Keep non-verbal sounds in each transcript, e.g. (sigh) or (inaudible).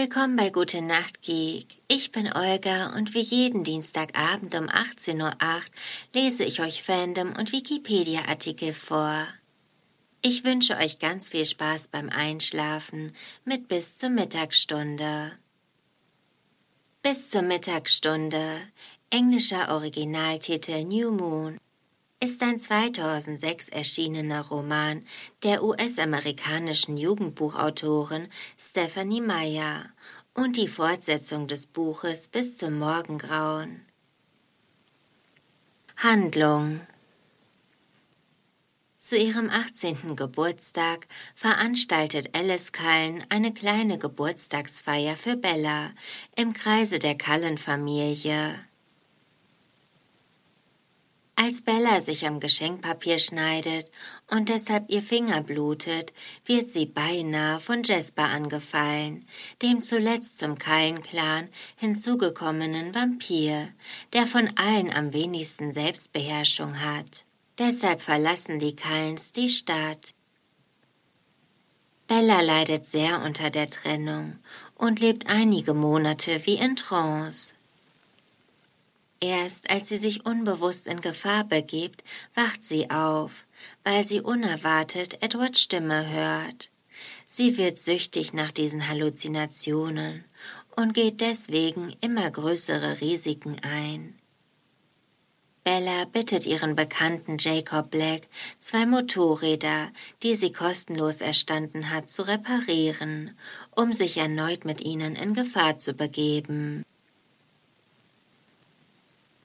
Willkommen bei Gute Nacht Geek. Ich bin Olga und wie jeden Dienstagabend um 18.08 Uhr lese ich euch Fandom und Wikipedia-Artikel vor. Ich wünsche euch ganz viel Spaß beim Einschlafen mit bis zur Mittagsstunde. Bis zur Mittagsstunde, englischer Originaltitel New Moon, ist ein 2006 erschienener Roman der US-amerikanischen Jugendbuchautorin Stephanie Meyer und die Fortsetzung des Buches bis zum Morgengrauen. Handlung zu ihrem 18. Geburtstag veranstaltet Alice Cullen eine kleine Geburtstagsfeier für Bella im Kreise der Cullen-Familie. Als Bella sich am Geschenkpapier schneidet und deshalb ihr Finger blutet, wird sie beinahe von Jasper angefallen, dem zuletzt zum Kallenclan hinzugekommenen Vampir, der von allen am wenigsten Selbstbeherrschung hat. Deshalb verlassen die Kallens die Stadt. Bella leidet sehr unter der Trennung und lebt einige Monate wie in Trance. Erst als sie sich unbewusst in Gefahr begibt, wacht sie auf, weil sie unerwartet Edwards Stimme hört. Sie wird süchtig nach diesen Halluzinationen und geht deswegen immer größere Risiken ein. Bella bittet ihren Bekannten Jacob Black, zwei Motorräder, die sie kostenlos erstanden hat, zu reparieren, um sich erneut mit ihnen in Gefahr zu begeben.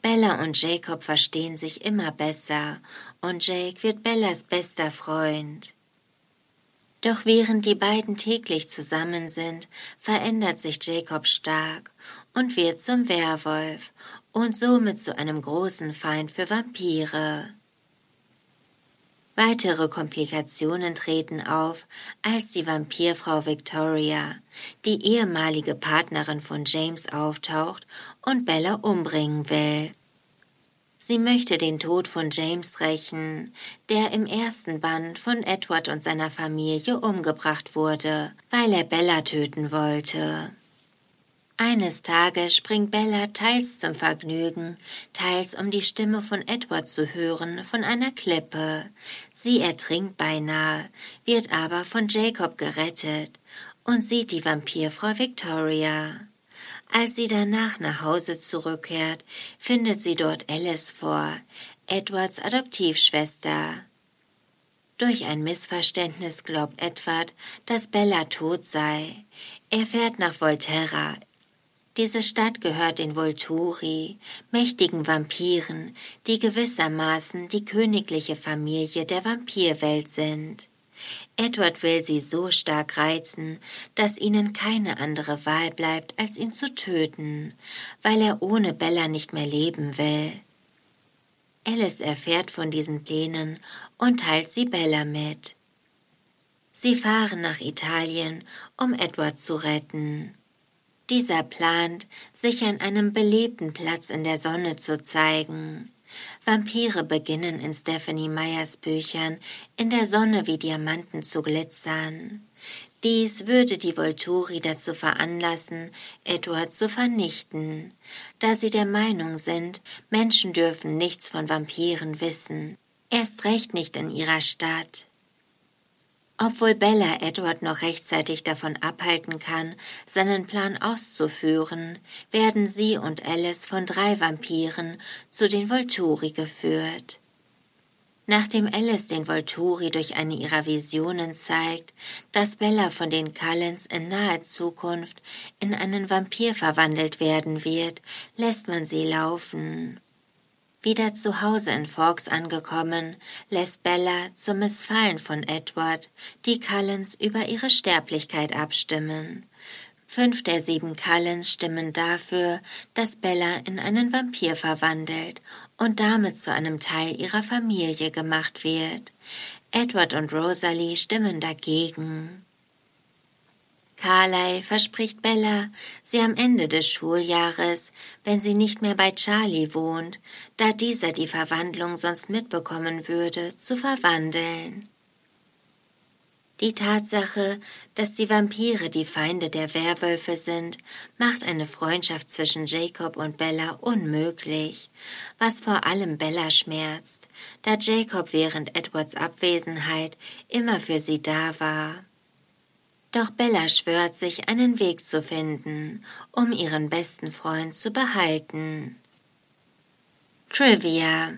Bella und Jacob verstehen sich immer besser und Jake wird Bellas bester Freund. Doch während die beiden täglich zusammen sind, verändert sich Jacob stark und wird zum Werwolf und somit zu einem großen Feind für Vampire. Weitere Komplikationen treten auf, als die Vampirfrau Victoria, die ehemalige Partnerin von James, auftaucht und Bella umbringen will. Sie möchte den Tod von James rächen, der im ersten Band von Edward und seiner Familie umgebracht wurde, weil er Bella töten wollte. Eines Tages springt Bella teils zum Vergnügen, teils um die Stimme von Edward zu hören, von einer Klippe. Sie ertrinkt beinahe, wird aber von Jacob gerettet und sieht die Vampirfrau Victoria. Als sie danach nach Hause zurückkehrt, findet sie dort Alice vor, Edwards Adoptivschwester. Durch ein Missverständnis glaubt Edward, dass Bella tot sei. Er fährt nach Volterra diese Stadt gehört den Volturi, mächtigen Vampiren, die gewissermaßen die königliche Familie der Vampirwelt sind. Edward will sie so stark reizen, dass ihnen keine andere Wahl bleibt, als ihn zu töten, weil er ohne Bella nicht mehr leben will. Alice erfährt von diesen Plänen und teilt sie Bella mit. Sie fahren nach Italien, um Edward zu retten. Dieser plant, sich an einem belebten Platz in der Sonne zu zeigen. Vampire beginnen in Stephanie Meyers Büchern in der Sonne wie Diamanten zu glitzern. Dies würde die Volturi dazu veranlassen, Edward zu vernichten, da sie der Meinung sind, Menschen dürfen nichts von Vampiren wissen, erst recht nicht in ihrer Stadt. Obwohl Bella Edward noch rechtzeitig davon abhalten kann, seinen Plan auszuführen, werden sie und Alice von drei Vampiren zu den Volturi geführt. Nachdem Alice den Volturi durch eine ihrer Visionen zeigt, dass Bella von den Cullens in naher Zukunft in einen Vampir verwandelt werden wird, lässt man sie laufen. Wieder zu Hause in Forks angekommen, lässt Bella zum Missfallen von Edward die Cullens über ihre Sterblichkeit abstimmen. Fünf der sieben Cullens stimmen dafür, dass Bella in einen Vampir verwandelt und damit zu einem Teil ihrer Familie gemacht wird. Edward und Rosalie stimmen dagegen. Carlyle verspricht Bella, sie am Ende des Schuljahres, wenn sie nicht mehr bei Charlie wohnt, da dieser die Verwandlung sonst mitbekommen würde, zu verwandeln. Die Tatsache, dass die Vampire die Feinde der Werwölfe sind, macht eine Freundschaft zwischen Jacob und Bella unmöglich, was vor allem Bella schmerzt, da Jacob während Edwards Abwesenheit immer für sie da war. Doch Bella schwört sich, einen Weg zu finden, um ihren besten Freund zu behalten. Trivia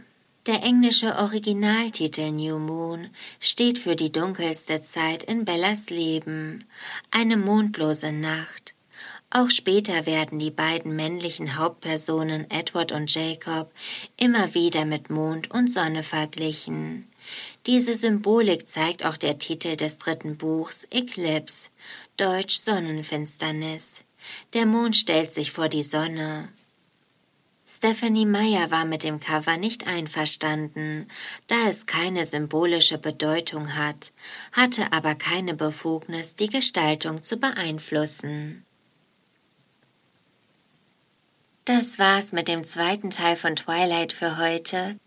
Der englische Originaltitel New Moon steht für die dunkelste Zeit in Bellas Leben, eine mondlose Nacht. Auch später werden die beiden männlichen Hauptpersonen Edward und Jacob immer wieder mit Mond und Sonne verglichen. Diese Symbolik zeigt auch der Titel des dritten Buchs Eclipse, Deutsch Sonnenfinsternis. Der Mond stellt sich vor die Sonne. Stephanie Meyer war mit dem Cover nicht einverstanden, da es keine symbolische Bedeutung hat, hatte aber keine Befugnis, die Gestaltung zu beeinflussen. Das war's mit dem zweiten Teil von Twilight für heute.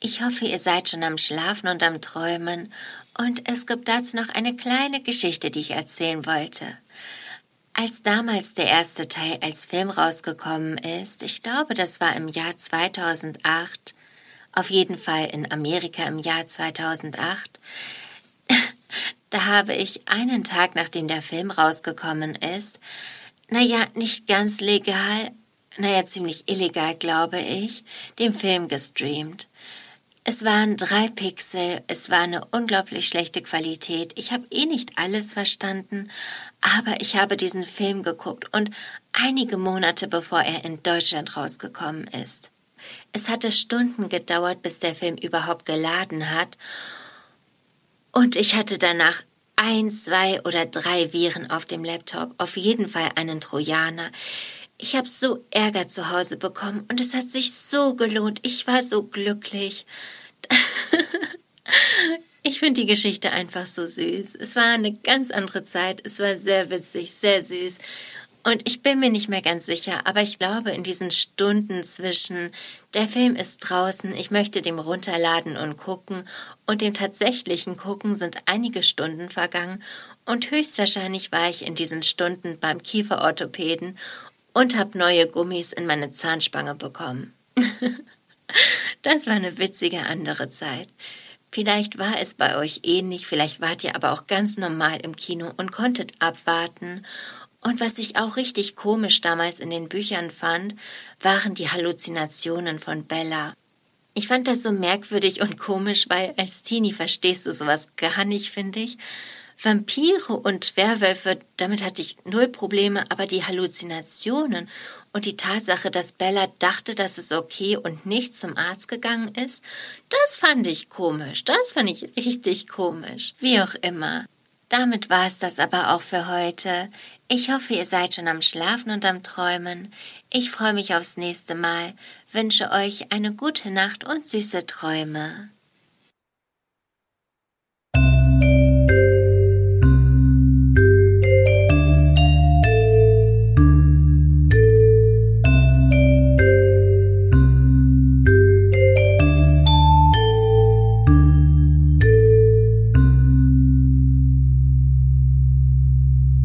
Ich hoffe, ihr seid schon am Schlafen und am Träumen, und es gibt dazu noch eine kleine Geschichte, die ich erzählen wollte. Als damals der erste Teil als Film rausgekommen ist, ich glaube, das war im Jahr 2008, auf jeden Fall in Amerika im Jahr 2008, (laughs) da habe ich einen Tag nachdem der Film rausgekommen ist, naja, nicht ganz legal, naja, ziemlich illegal, glaube ich, den Film gestreamt. Es waren drei Pixel, es war eine unglaublich schlechte Qualität. Ich habe eh nicht alles verstanden, aber ich habe diesen Film geguckt und einige Monate bevor er in Deutschland rausgekommen ist. Es hatte Stunden gedauert, bis der Film überhaupt geladen hat, und ich hatte danach ein, zwei oder drei Viren auf dem Laptop, auf jeden Fall einen Trojaner. Ich habe so Ärger zu Hause bekommen und es hat sich so gelohnt. Ich war so glücklich. (laughs) ich finde die Geschichte einfach so süß. Es war eine ganz andere Zeit. Es war sehr witzig, sehr süß. Und ich bin mir nicht mehr ganz sicher, aber ich glaube, in diesen Stunden zwischen der Film ist draußen, ich möchte dem runterladen und gucken und dem tatsächlichen Gucken sind einige Stunden vergangen und höchstwahrscheinlich war ich in diesen Stunden beim Kieferorthopäden und habe neue Gummis in meine Zahnspange bekommen. (laughs) Das war eine witzige andere Zeit. Vielleicht war es bei euch ähnlich, vielleicht wart ihr aber auch ganz normal im Kino und konntet abwarten. Und was ich auch richtig komisch damals in den Büchern fand, waren die Halluzinationen von Bella. Ich fand das so merkwürdig und komisch, weil als Teenie verstehst du sowas gar nicht, finde ich. Vampire und Werwölfe, damit hatte ich null Probleme, aber die Halluzinationen und die Tatsache, dass Bella dachte, dass es okay und nicht zum Arzt gegangen ist, das fand ich komisch. Das fand ich richtig komisch. Wie auch immer. Damit war es das aber auch für heute. Ich hoffe, ihr seid schon am Schlafen und am Träumen. Ich freue mich aufs nächste Mal, wünsche euch eine gute Nacht und süße Träume.